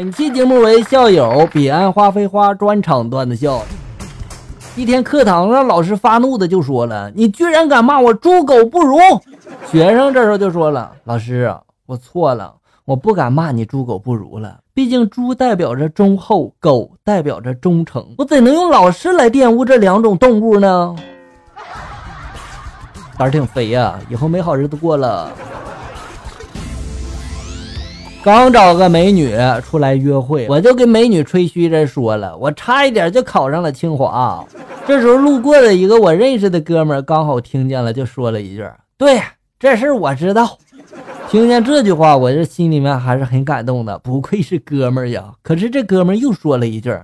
本期节目为校友彼岸花飞花专场段子笑。一天课堂上，老师发怒的就说了：“你居然敢骂我猪狗不如！”学生这时候就说了：“老师，我错了，我不敢骂你猪狗不如了。毕竟猪代表着忠厚，狗代表着忠诚，我怎能用老师来玷污这两种动物呢？”胆儿挺肥呀，以后没好日子过了。刚找个美女出来约会，我就跟美女吹嘘着说了，我差一点就考上了清华。这时候路过的一个我认识的哥们儿刚好听见了，就说了一句：“对，这事我知道。”听见这句话，我这心里面还是很感动的，不愧是哥们儿呀。可是这哥们儿又说了一句：“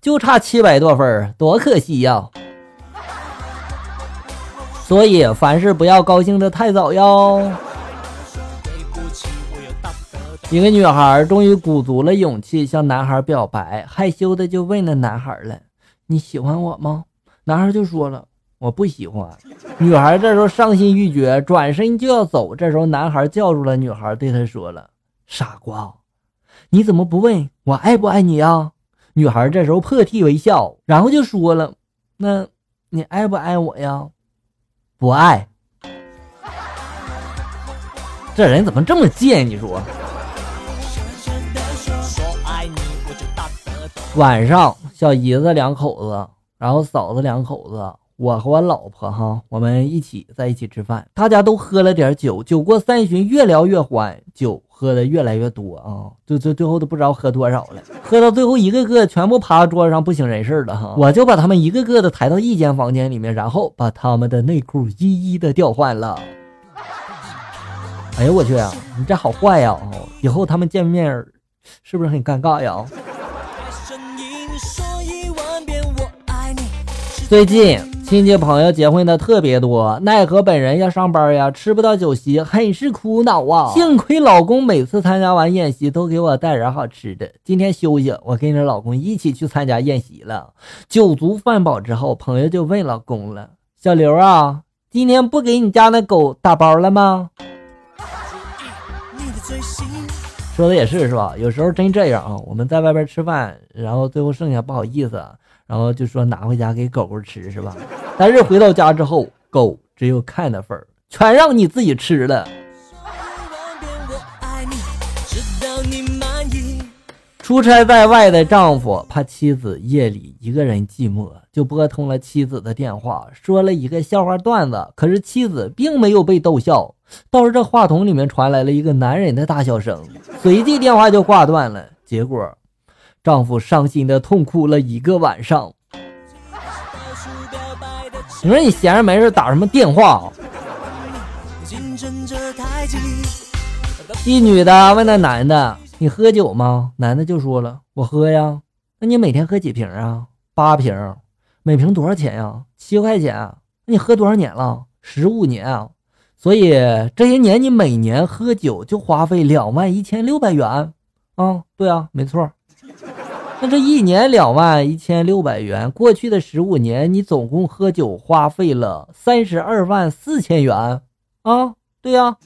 就差七百多分，多可惜呀。”所以凡事不要高兴的太早哟。一个女孩终于鼓足了勇气向男孩表白，害羞的就问那男孩了：“你喜欢我吗？”男孩就说了：“我不喜欢。”女孩这时候伤心欲绝，转身就要走。这时候男孩叫住了女孩，对她说了：“傻瓜，你怎么不问我爱不爱你呀？”女孩这时候破涕为笑，然后就说了：“那你爱不爱我呀？”“不爱。”这人怎么这么贱？你说？晚上，小姨子两口子，然后嫂子两口子，我和我老婆哈，我们一起在一起吃饭。大家都喝了点酒，酒过三巡，越聊越欢，酒喝的越来越多啊，就最最后都不知道喝多少了。喝到最后，一个个全部趴桌子上不省人事了哈。我就把他们一个个的抬到一间房间里面，然后把他们的内裤一一的调换了。哎呦我去啊，你这好坏呀！以后他们见面是不是很尴尬呀？最近亲戚朋友结婚的特别多，奈何本人要上班呀，吃不到酒席，很是苦恼啊。幸亏老公每次参加完宴席都给我带点好吃的。今天休息，我跟着老公一起去参加宴席了。酒足饭饱之后，朋友就问老公了：“小刘啊，今天不给你家那狗打包了吗？”说的也是，是吧？有时候真这样啊。我们在外边吃饭，然后最后剩下不好意思。然后就说拿回家给狗狗吃是吧？但是回到家之后，狗只有看的份儿，全让你自己吃了。出差在外的丈夫怕妻子夜里一个人寂寞，就拨通了妻子的电话，说了一个笑话段子。可是妻子并没有被逗笑，倒是这话筒里面传来了一个男人的大笑声，随即电话就挂断了。结果。丈夫伤心的痛哭了一个晚上。你说你闲着没事打什么电话？一女的问那男的：“你喝酒吗？”男的就说了：“我喝呀。”那你每天喝几瓶啊？八瓶。每瓶多少钱呀？七块钱。那你喝多少年了？十五年啊。所以这些年你每年喝酒就花费两万一千六百元。啊，对啊，没错。那这一年两万一千六百元，过去的十五年你总共喝酒花费了三十二万四千元啊？对呀，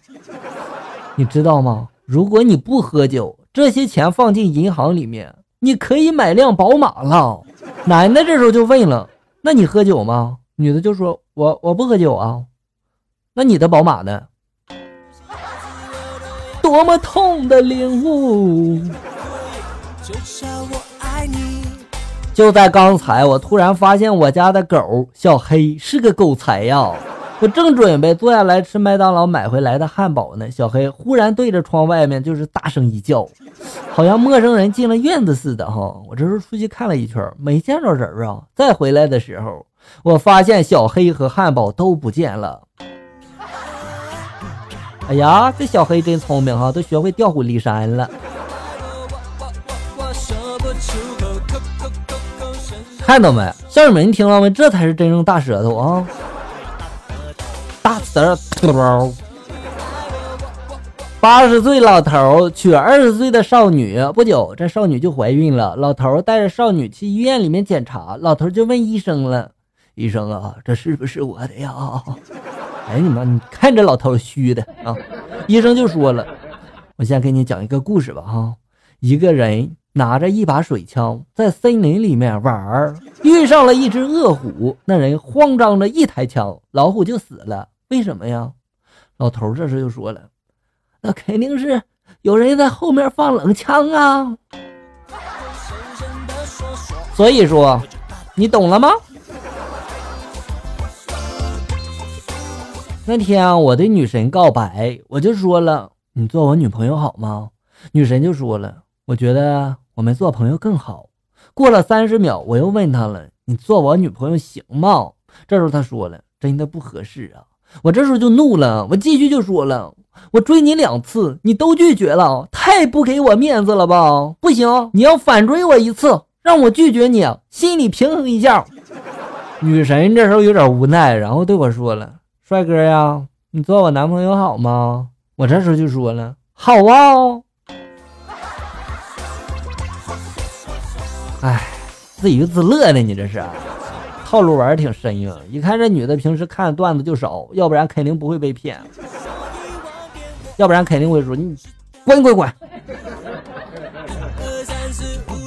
你知道吗？如果你不喝酒，这些钱放进银行里面，你可以买辆宝马了。男的这时候就问了：“那你喝酒吗？”女的就说：“我我不喝酒啊。”那你的宝马呢？多么痛的领悟！就在刚才，我突然发现我家的狗小黑是个狗才呀！我正准备坐下来吃麦当劳买回来的汉堡呢，小黑忽然对着窗外面就是大声一叫，好像陌生人进了院子似的哈！我这时候出去看了一圈，没见着人啊。再回来的时候，我发现小黑和汉堡都不见了。哎呀，这小黑真聪明哈，都学会调虎离山了。看到没，校友们，你听到没？这才是真正大舌头啊！大舌头。八十岁老头娶二十岁的少女，不久这少女就怀孕了。老头带着少女去医院里面检查，老头就问医生了：“医生啊，这是不是我的呀？”哎你妈，你看这老头虚的啊！医生就说了：“我先给你讲一个故事吧，哈，一个人。”拿着一把水枪在森林里面玩儿，遇上了一只恶虎，那人慌张着一抬枪，老虎就死了。为什么呀？老头这时就说了：“那肯定是有人在后面放冷枪啊。”所以说，你懂了吗？那天我对女神告白，我就说了：“你做我女朋友好吗？”女神就说了：“我觉得我们做朋友更好。”过了三十秒，我又问他了：“你做我女朋友行吗？”这时候他说了：“真的不合适啊。”我这时候就怒了，我继续就说了：“我追你两次，你都拒绝了，太不给我面子了吧？不行，你要反追我一次。”让我拒绝你，心里平衡一下。女神这时候有点无奈，然后对我说了：“帅哥呀，你做我男朋友好吗？”我这时候就说了：“好啊。”哎，自娱自乐呢，你这是套路玩挺深呀！一看这女的平时看段子就少，要不然肯定不会被骗，要不然肯定会说你滚滚滚。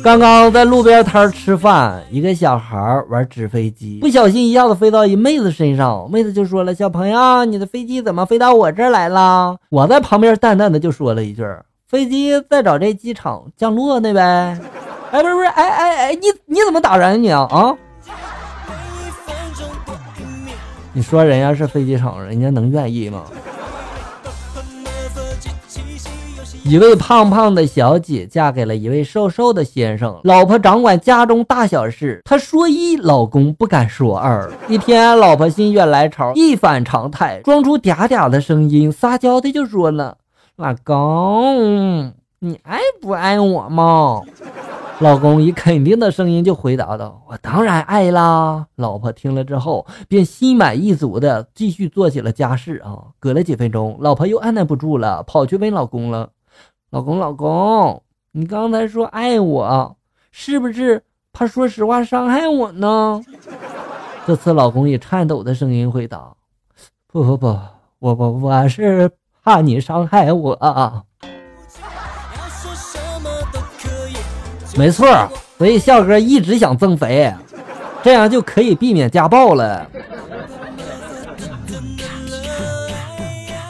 刚刚在路边摊吃饭，一个小孩玩纸飞机，不小心一下子飞到一妹子身上，妹子就说了：“小朋友，你的飞机怎么飞到我这儿来了？”我在旁边淡淡的就说了一句：“飞机在找这机场降落呢呗。”哎，不是不是，哎哎哎，你你怎么打人你啊啊？你说人家是飞机场，人家能愿意吗？一位胖胖的小姐嫁给了一位瘦瘦的先生，老婆掌管家中大小事，她说一，老公不敢说二。一天，老婆心血来潮，一反常态，装出嗲嗲的声音，撒娇的就说了：“老公，你爱不爱我吗？”老公以肯定的声音就回答道：“我当然爱啦。”老婆听了之后，便心满意足的继续做起了家事啊。隔了几分钟，老婆又按耐不住了，跑去问老公了。老公，老公，你刚才说爱我，是不是怕说实话伤害我呢？这次老公以颤抖的声音回答：“不不不，我我我是怕你伤害我。”没错，所以笑哥一直想增肥，这样就可以避免家暴了。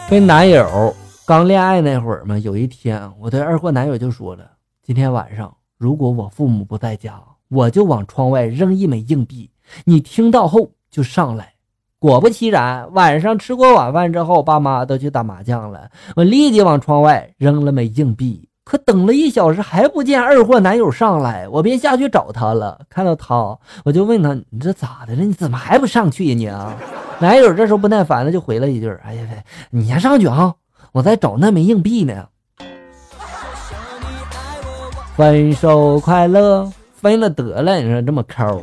跟男友。刚恋爱那会儿嘛，有一天我对二货男友就说了：“今天晚上如果我父母不在家，我就往窗外扔一枚硬币，你听到后就上来。”果不其然，晚上吃过晚饭之后，爸妈都去打麻将了，我立即往窗外扔了枚硬币。可等了一小时还不见二货男友上来，我便下去找他了。看到他，我就问他：“你这咋的了？你怎么还不上去呀你、啊？”男友这时候不耐烦的就回了一句：“哎呀，你先上去啊。”我在找那枚硬币呢。分手快乐，分了得了，你说这么抠。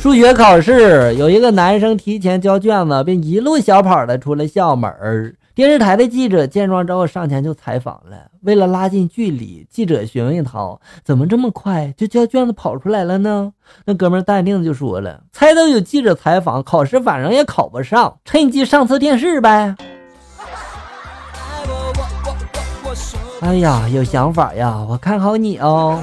数学考试，有一个男生提前交卷子，并一路小跑的出了校门儿。电视台的记者见状之后，上前就采访了。为了拉近距离，记者询问他怎么这么快就交卷子跑出来了呢？那哥们淡定的就说了：“猜到有记者采访，考试反正也考不上，趁机上次电视呗。”哎呀，有想法呀，我看好你哦。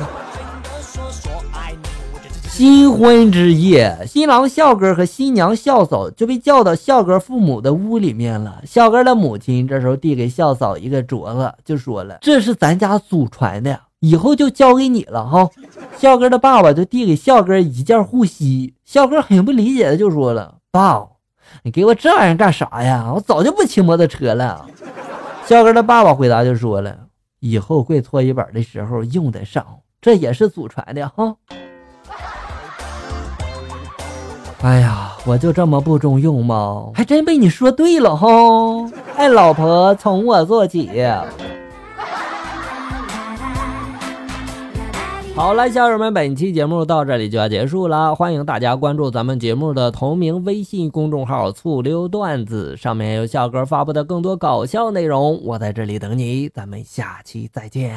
新婚之夜，新郎笑哥和新娘笑嫂就被叫到笑哥父母的屋里面了。笑哥的母亲这时候递给笑嫂一个镯子，就说了：“这是咱家祖传的，以后就交给你了哈。”笑哥的爸爸就递给笑哥一件护膝。笑哥很不理解的就说了：“爸，你给我这玩意干啥呀？我早就不骑摩托车了。”笑哥的爸爸回答就说了：“以后跪搓衣板的时候用得上，这也是祖传的哈。”哎呀，我就这么不中用吗？还真被你说对了哈！爱老婆从我做起。好了，小友们，本期节目到这里就要结束了。欢迎大家关注咱们节目的同名微信公众号“醋溜段子”，上面有笑哥发布的更多搞笑内容。我在这里等你，咱们下期再见。